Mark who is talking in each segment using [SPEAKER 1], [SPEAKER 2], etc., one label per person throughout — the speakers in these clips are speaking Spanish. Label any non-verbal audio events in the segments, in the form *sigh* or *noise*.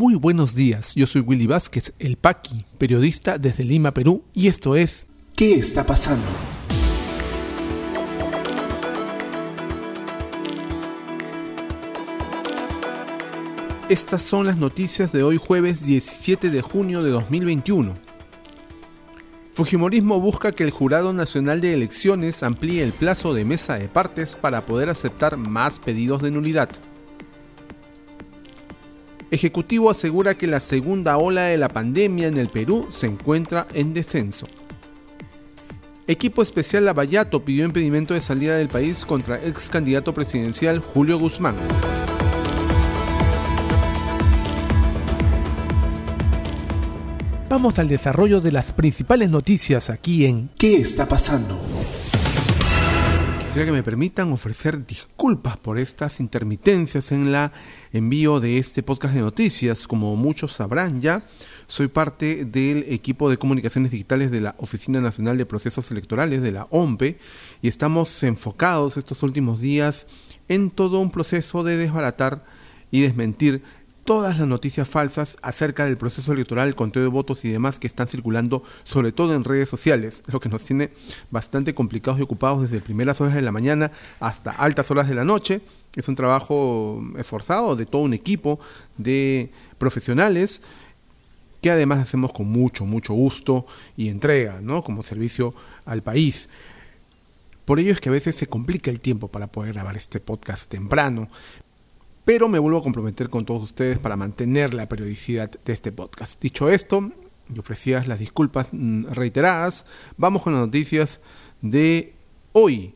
[SPEAKER 1] Muy buenos días, yo soy Willy Vázquez, el Paqui, periodista desde Lima, Perú, y esto es ¿Qué está pasando? Estas son las noticias de hoy jueves 17 de junio de 2021. Fujimorismo busca que el Jurado Nacional de Elecciones amplíe el plazo de mesa de partes para poder aceptar más pedidos de nulidad. Ejecutivo asegura que la segunda ola de la pandemia en el Perú se encuentra en descenso. Equipo especial Lavallato pidió impedimento de salida del país contra ex candidato presidencial Julio Guzmán. Vamos al desarrollo de las principales noticias aquí en ¿Qué está pasando? Quisiera que me permitan ofrecer disculpas por estas intermitencias en la envío de este podcast de noticias. Como muchos sabrán ya, soy parte del equipo de comunicaciones digitales de la Oficina Nacional de Procesos Electorales, de la OMPE, y estamos enfocados estos últimos días en todo un proceso de desbaratar y desmentir todas las noticias falsas acerca del proceso electoral, el conteo de votos y demás que están circulando, sobre todo en redes sociales, lo que nos tiene bastante complicados y ocupados desde primeras horas de la mañana hasta altas horas de la noche. Es un trabajo esforzado de todo un equipo de profesionales que además hacemos con mucho, mucho gusto y entrega, ¿no? Como servicio al país. Por ello es que a veces se complica el tiempo para poder grabar este podcast temprano, pero me vuelvo a comprometer con todos ustedes para mantener la periodicidad de este podcast. Dicho esto, y ofrecidas las disculpas mm, reiteradas, vamos con las noticias de hoy.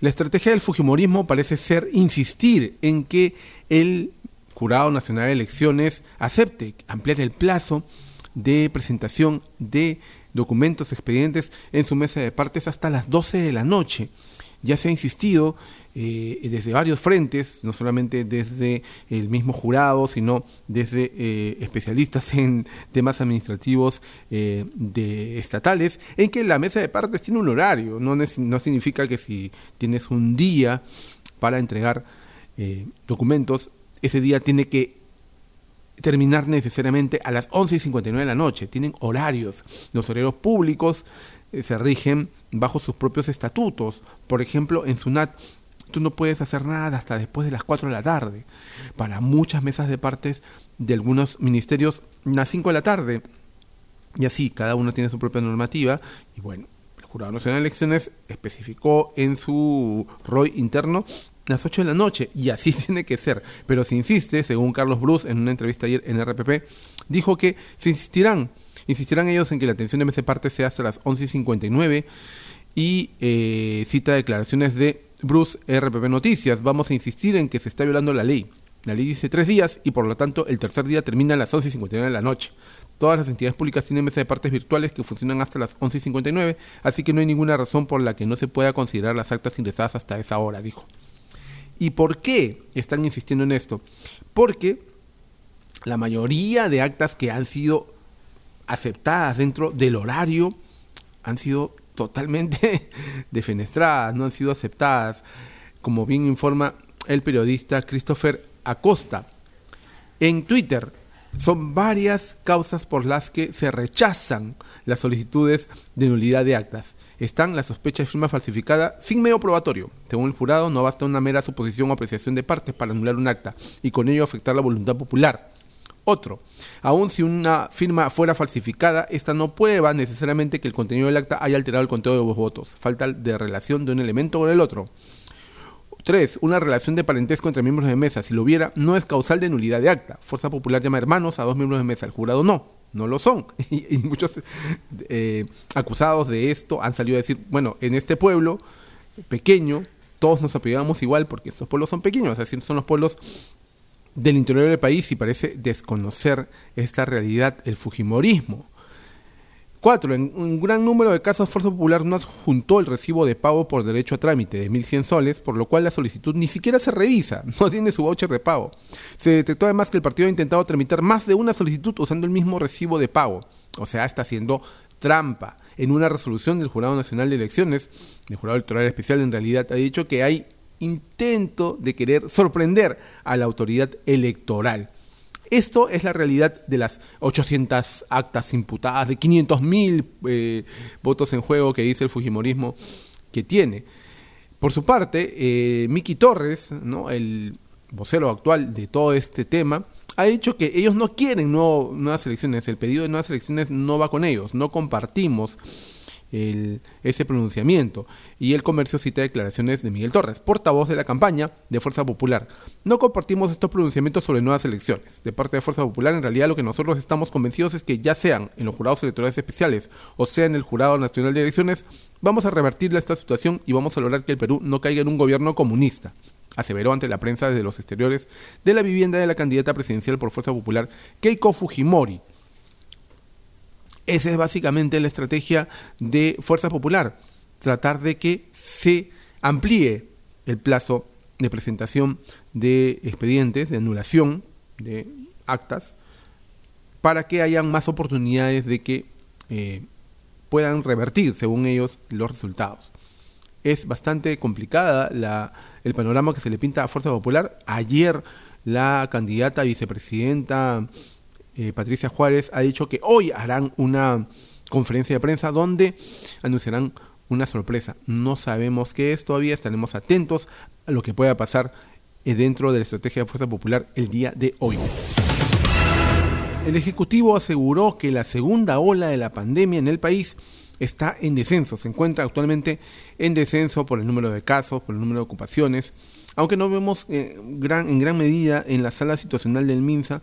[SPEAKER 1] La estrategia del Fujimorismo parece ser insistir en que el Jurado Nacional de Elecciones acepte ampliar el plazo de presentación de documentos expedientes en su mesa de partes hasta las 12 de la noche. Ya se ha insistido eh, desde varios frentes, no solamente desde el mismo jurado, sino desde eh, especialistas *laughs* en temas administrativos eh, de estatales, en que la mesa de partes tiene un horario, no, significa que si tienes un día para entregar documentos, ese día tiene que terminar necesariamente a las 11 y 59 de la noche. Tienen horarios. Los horarios públicos se rigen bajo sus propios estatutos. Por ejemplo, en SUNAT tú no puedes hacer nada hasta después de las 4 de la tarde. Para muchas mesas de partes de algunos ministerios, las 5 de la tarde. Y así, cada uno tiene su propia normativa. Y bueno, el Jurado Nacional de Elecciones especificó en su ROI interno las 8 de la noche. Y así *laughs* tiene que ser. Pero se insiste, según Carlos Bruce en una entrevista ayer en RPP, dijo que se insistirán. Insistirán ellos en que la atención de mesa de partes sea hasta las 11 y 59 y eh, cita declaraciones de Bruce RPP Noticias, vamos a insistir en que se está violando la ley. La ley dice tres días y por lo tanto el tercer día termina a las 11.59 de la noche. Todas las entidades públicas tienen mesa de partes virtuales que funcionan hasta las 11.59, así que no hay ninguna razón por la que no se pueda considerar las actas ingresadas hasta esa hora, dijo. ¿Y por qué están insistiendo en esto? Porque la mayoría de actas que han sido aceptadas dentro del horario han sido totalmente *laughs* defenestradas, no han sido aceptadas, como bien informa el periodista Christopher Acosta. En Twitter son varias causas por las que se rechazan las solicitudes de nulidad de actas. Están la sospecha de firma falsificada sin medio probatorio. Según el jurado, no basta una mera suposición o apreciación de partes para anular un acta y con ello afectar la voluntad popular. Otro, aun si una firma fuera falsificada, esta no prueba necesariamente que el contenido del acta haya alterado el conteo de los votos. Falta de relación de un elemento con el otro. 3. Una relación de parentesco entre miembros de mesa. Si lo hubiera, no es causal de nulidad de acta. Fuerza Popular llama hermanos a dos miembros de mesa. El jurado no, no lo son. *laughs* Y, muchos eh, acusados de esto han salido a decir, bueno, en este pueblo pequeño, todos nos apellidamos igual porque estos pueblos son pequeños, es decir, son los pueblos del interior del país y parece desconocer esta realidad, el Fujimorismo. Cuatro, en un gran número de casos Fuerza Popular no adjuntó el recibo de pago por derecho a trámite de 1.100 soles, por lo cual la solicitud ni siquiera se revisa, *laughs* no tiene su voucher de pago. Se detectó además que el partido ha intentado tramitar más de una solicitud usando el mismo recibo de pago, o sea, está haciendo trampa. En una resolución del Jurado Nacional de Elecciones, del Jurado Electoral Especial en realidad ha dicho que hay intento de querer sorprender a la autoridad electoral. Esto es la realidad de las 800 actas imputadas, de 500 mil eh, votos en juego que dice el Fujimorismo que tiene. Por su parte, eh, Miki Torres, el vocero actual de todo este tema, ha dicho que ellos no quieren nuevas elecciones, el pedido de nuevas elecciones no va con ellos, no compartimos ese pronunciamiento. Y el comercio cita declaraciones de Miguel Torres, portavoz de la campaña de Fuerza Popular. No compartimos estos pronunciamientos sobre nuevas elecciones. De parte de Fuerza Popular, en realidad lo que nosotros estamos convencidos es que ya sean en los jurados electorales especiales o sea en el Jurado Nacional de Elecciones, vamos a revertir esta situación y vamos a lograr que el Perú no caiga en un gobierno comunista aseveró ante la prensa desde los exteriores de la vivienda de la candidata presidencial por Fuerza Popular, Keiko Fujimori, esa es básicamente la estrategia de Fuerza Popular, tratar de que se amplíe el plazo de presentación de expedientes, de anulación de actas, para que hayan más oportunidades de que eh, puedan revertir, según ellos, los resultados. Es bastante complicada el panorama que se le pinta a Fuerza Popular. Ayer la candidata vicepresidenta eh, Patricia Juárez ha dicho que hoy harán una conferencia de prensa donde anunciarán una sorpresa. No sabemos qué es todavía, estaremos atentos a lo que pueda pasar eh, dentro de la estrategia de Fuerza Popular el día de hoy. El Ejecutivo aseguró que la segunda ola de la pandemia en el país está en descenso, se encuentra actualmente en descenso por el número de casos, por el número de ocupaciones, aunque no vemos eh, gran, en gran medida en la sala situacional del MINSA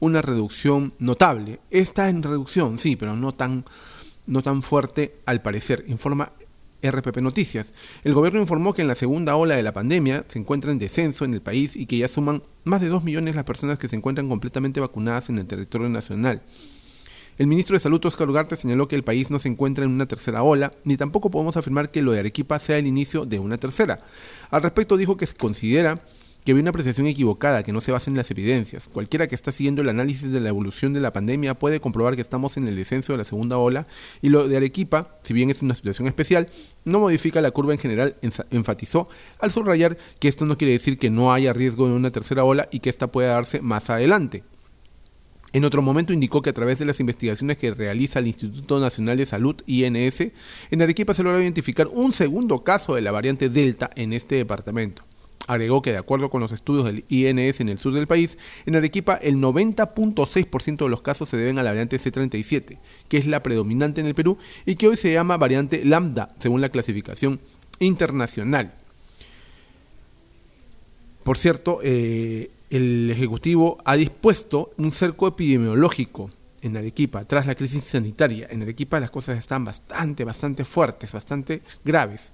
[SPEAKER 1] una reducción notable. Está en reducción, sí, pero no tan, no tan fuerte al parecer, informa RPP Noticias. El gobierno informó que en la segunda ola de la pandemia se encuentra en descenso en el país y que ya suman más de 2 millones las personas que se encuentran completamente vacunadas en el territorio nacional. El ministro de Salud, Oscar Ugarte, señaló que el país no se encuentra en una tercera ola, ni tampoco podemos afirmar que lo de Arequipa sea el inicio de una tercera. Al respecto dijo que se considera que había una apreciación equivocada que no se basa en las evidencias. Cualquiera que está siguiendo el análisis de la evolución de la pandemia puede comprobar que estamos en el descenso de la segunda ola y lo de Arequipa, si bien es una situación especial, no modifica la curva en general, enfatizó al subrayar que esto no quiere decir que no haya riesgo de una tercera ola y que esta pueda darse más adelante. En otro momento indicó que a través de las investigaciones que realiza el Instituto Nacional de Salud, INS, en Arequipa se logra identificar un segundo caso de la variante Delta en este departamento. Agregó que de acuerdo con los estudios del INS en el sur del país, en Arequipa el 90.6% de los casos se deben a la variante C37, que es la predominante en el Perú y que hoy se llama variante lambda, según la clasificación internacional. Por cierto, eh, el Ejecutivo ha dispuesto un cerco epidemiológico en Arequipa tras la crisis sanitaria. En Arequipa las cosas están bastante, bastante fuertes, bastante graves.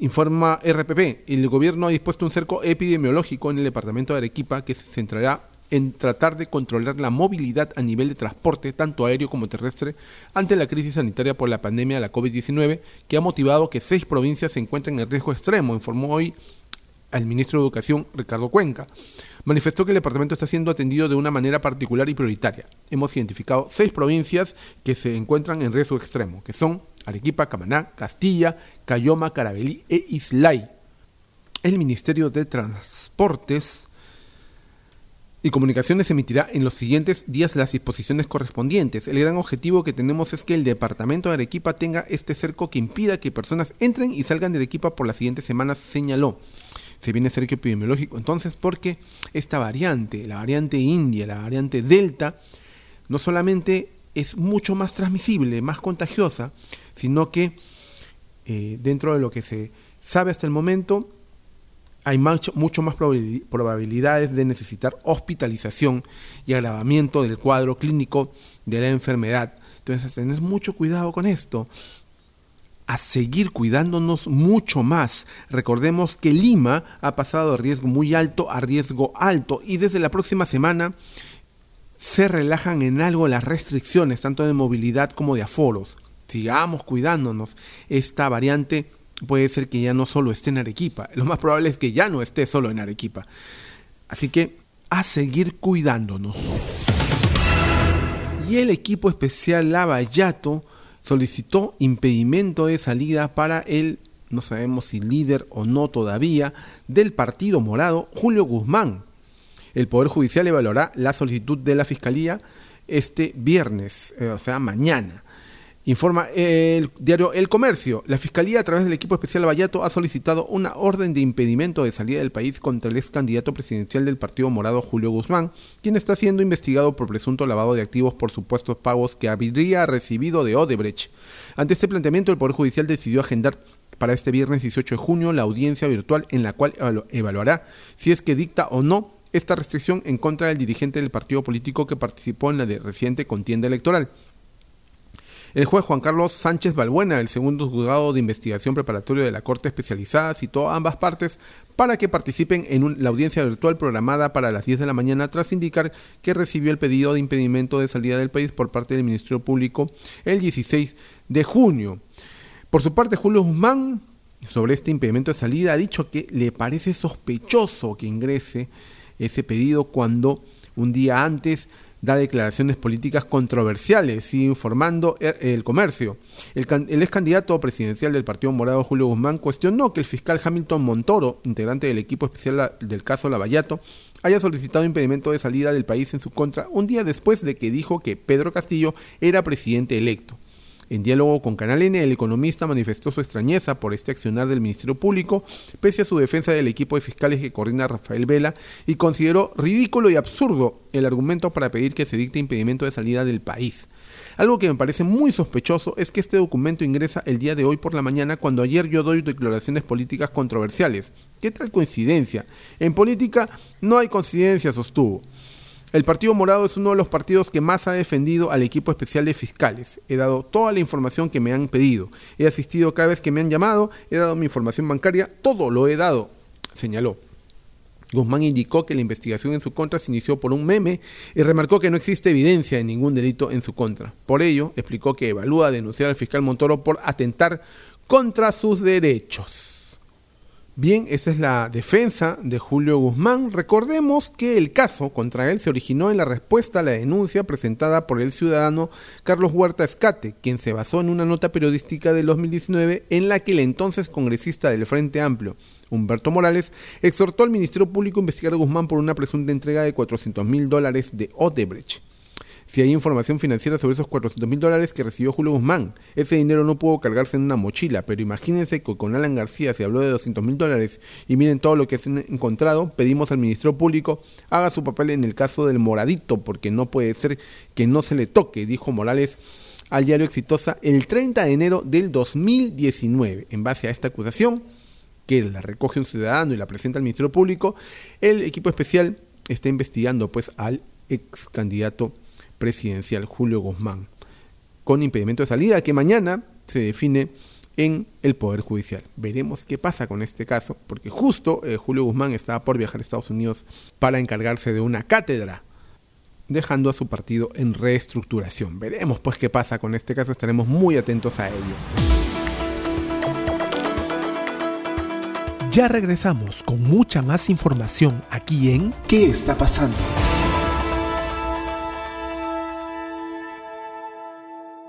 [SPEAKER 1] Informa RPP, el gobierno ha dispuesto un cerco epidemiológico en el departamento de Arequipa que se centrará en tratar de controlar la movilidad a nivel de transporte, tanto aéreo como terrestre, ante la crisis sanitaria por la pandemia de la COVID-19, que ha motivado que seis provincias se encuentren en riesgo extremo, informó hoy el ministro de Educación, Ricardo Cuenca. Manifestó que el departamento está siendo atendido de una manera particular y prioritaria. Hemos identificado seis provincias que se encuentran en riesgo extremo, que son Arequipa, Camaná, Castilla, Cayoma, Carabelí e Islay. El Ministerio de Transportes y Comunicaciones emitirá en los siguientes días las disposiciones correspondientes. El gran objetivo que tenemos es que el departamento de Arequipa tenga este cerco que impida que personas entren y salgan de Arequipa por las siguientes semanas, señaló. Se viene cerco epidemiológico entonces porque esta variante, la variante India, la variante Delta, no solamente es mucho más transmisible, más contagiosa, sino que eh, dentro de lo que se sabe hasta el momento, hay mucho, mucho más probabilidades de necesitar hospitalización y agravamiento del cuadro clínico de la enfermedad. Entonces, tener mucho cuidado con esto. A seguir cuidándonos mucho más. Recordemos que Lima ha pasado de riesgo muy alto a riesgo alto y desde la próxima semana se relajan en algo las restricciones, tanto de movilidad como de aforos. Sigamos cuidándonos. Esta variante puede ser que ya no solo esté en Arequipa. Lo más probable es que ya no esté solo en Arequipa. Así que a seguir cuidándonos. Y el equipo especial Lavallato solicitó impedimento de salida para el, no sabemos si líder o no todavía, del Partido Morado, Julio Guzmán, El Poder Judicial evaluará la solicitud de la Fiscalía este viernes, eh, o sea, mañana. Informa el diario El Comercio. La Fiscalía, a través del equipo especial Vallato, ha solicitado una orden de impedimento de salida del país contra el ex candidato presidencial del Partido Morado, Julio Guzmán, quien está siendo investigado por presunto lavado de activos por supuestos pagos que habría recibido de Odebrecht. Ante este planteamiento, el Poder Judicial decidió agendar para este viernes 18 de junio la audiencia virtual en la cual evaluará si es que dicta o no esta restricción en contra del dirigente del partido político que participó en la reciente contienda electoral. El juez Juan Carlos Sánchez Balbuena, el segundo juzgado de investigación preparatorio de la Corte Especializada, citó a ambas partes para que participen en la audiencia virtual programada para las 10 de la mañana tras indicar que recibió el pedido de impedimento de salida del país por parte del Ministerio Público el 16 de junio. Por su parte, Julio Guzmán, sobre este impedimento de salida, ha dicho que le parece sospechoso que ingrese ese pedido cuando un día antes da declaraciones políticas controversiales, sigue informando el comercio. El, ex candidato presidencial del Partido Morado, Julio Guzmán, cuestionó que el fiscal Hamilton Montoro, integrante del equipo especial del caso Lavallato, haya solicitado impedimento de salida del país en su contra un día después de que dijo que Pedro Castillo era presidente electo. En diálogo con Canal N, el economista manifestó su extrañeza por este accionar del Ministerio Público, pese a su defensa del equipo de fiscales que coordina Rafael Vela, y consideró ridículo y absurdo el argumento para pedir que se dicte impedimento de salida del país. Algo que me parece muy sospechoso es que este documento ingresa el día de hoy por la mañana cuando ayer yo doy declaraciones políticas controversiales. ¿Qué tal coincidencia? En política no hay coincidencia, sostuvo. El Partido Morado es uno de los partidos que más ha defendido al equipo especial de fiscales. He dado toda la información que me han pedido. He asistido cada vez que me han llamado, he dado mi información bancaria, todo lo he dado, señaló. Guzmán indicó que la investigación en su contra se inició por un meme y remarcó que no existe evidencia de ningún delito en su contra. Por ello, explicó que evalúa denunciar al fiscal Montoro por atentar contra sus derechos. Bien, esa es la defensa de Julio Guzmán. Recordemos que el caso contra él se originó en la respuesta a la denuncia presentada por el ciudadano Carlos Huerta Escate, quien se basó en una nota periodística del 2019 en la que el entonces congresista del Frente Amplio, Humberto Morales, exhortó al Ministerio Público a investigar a Guzmán por una presunta entrega de 400 mil dólares de Odebrecht si hay información financiera sobre esos 400 mil dólares que recibió Julio Guzmán. Ese dinero no pudo cargarse en una mochila, pero imagínense que con Alan García se habló de 200 mil dólares y miren todo lo que se han encontrado, pedimos al Ministerio Público haga su papel en el caso del moradito, porque no puede ser que no se le toque, dijo Morales al diario Exitosa el 30 de enero del 2019. En base a esta acusación, que la recoge un ciudadano y la presenta al Ministerio Público, el equipo especial está investigando pues al ex candidato presidencial Julio Guzmán, con impedimento de salida que mañana se define en el Poder Judicial. Veremos qué pasa con este caso, porque justo eh, Julio Guzmán estaba por viajar a Estados Unidos para encargarse de una cátedra, dejando a su partido en reestructuración. Veremos pues qué pasa con este caso, estaremos muy atentos a ello.
[SPEAKER 2] Ya regresamos con mucha más información aquí en ¿Qué está pasando?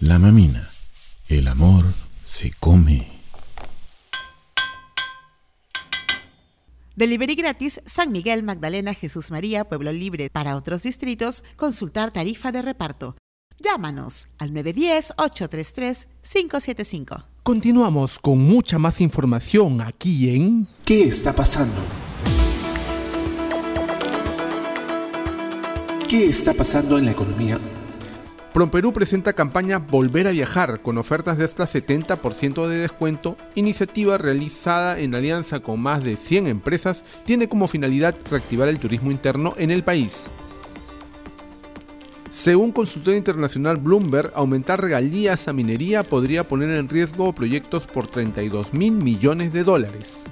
[SPEAKER 3] La mamina. El amor se come.
[SPEAKER 4] Delivery gratis San Miguel, Magdalena, Jesús María, Pueblo Libre. Para otros distritos, consultar tarifa de reparto. Llámanos al 910-833-575.
[SPEAKER 2] Continuamos con mucha más información aquí en ¿Qué está pasando? ¿Qué está pasando en la economía?
[SPEAKER 1] PROMPERÚ presenta campaña Volver a Viajar con ofertas de hasta 70% de descuento. Iniciativa realizada en alianza con más de 100 empresas tiene como finalidad reactivar el turismo interno en el país. Según consultor internacional Bloomberg, aumentar regalías a minería podría poner en riesgo proyectos por 32 mil millones de dólares.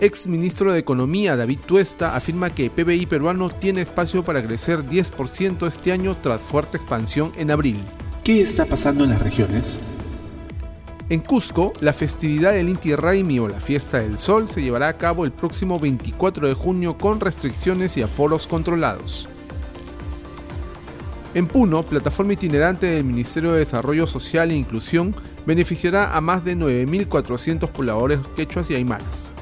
[SPEAKER 1] Ex ministro de Economía David Tuesta afirma que PBI peruano tiene espacio para crecer 10% este año tras fuerte expansión en abril.
[SPEAKER 2] ¿Qué está pasando en las regiones?
[SPEAKER 1] En Cusco, la festividad del Inti Raymi o la Fiesta del Sol se llevará a cabo el próximo 24 de junio con restricciones y aforos controlados. En Puno, plataforma itinerante del Ministerio de Desarrollo Social e Inclusión beneficiará a más de 9.400 pobladores quechuas y aymaras.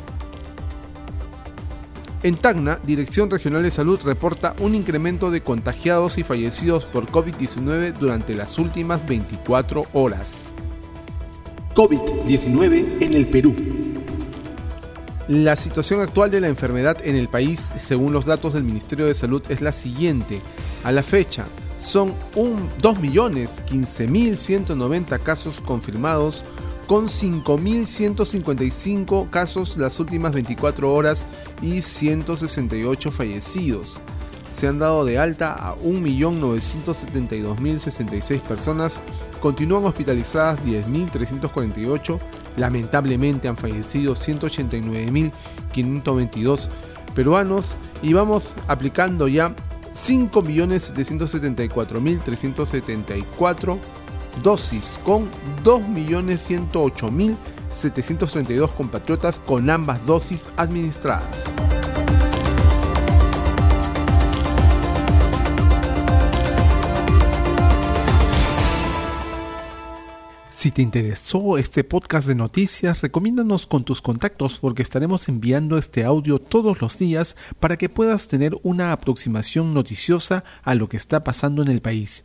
[SPEAKER 1] En Tacna, Dirección Regional de Salud reporta un incremento de contagiados y fallecidos por COVID-19 durante las últimas 24 horas.
[SPEAKER 2] COVID-19 en el Perú.
[SPEAKER 1] La situación actual de la enfermedad en el país, según los datos del Ministerio de Salud, es la siguiente. A la fecha, son 2.015.190 casos confirmados, con 5.155 casos las últimas 24 horas y 168 fallecidos. Se han dado de alta a 1.972.066 personas, continúan hospitalizadas 10.348, lamentablemente han fallecido 189.522 peruanos. Y vamos aplicando ya 5.774.374 dosis con 2.108.732 compatriotas con ambas dosis administradas.
[SPEAKER 2] Si te interesó este podcast de noticias, recomiéndanos con tus contactos porque estaremos enviando este audio todos los días para que puedas tener una aproximación noticiosa a lo que está pasando en el país.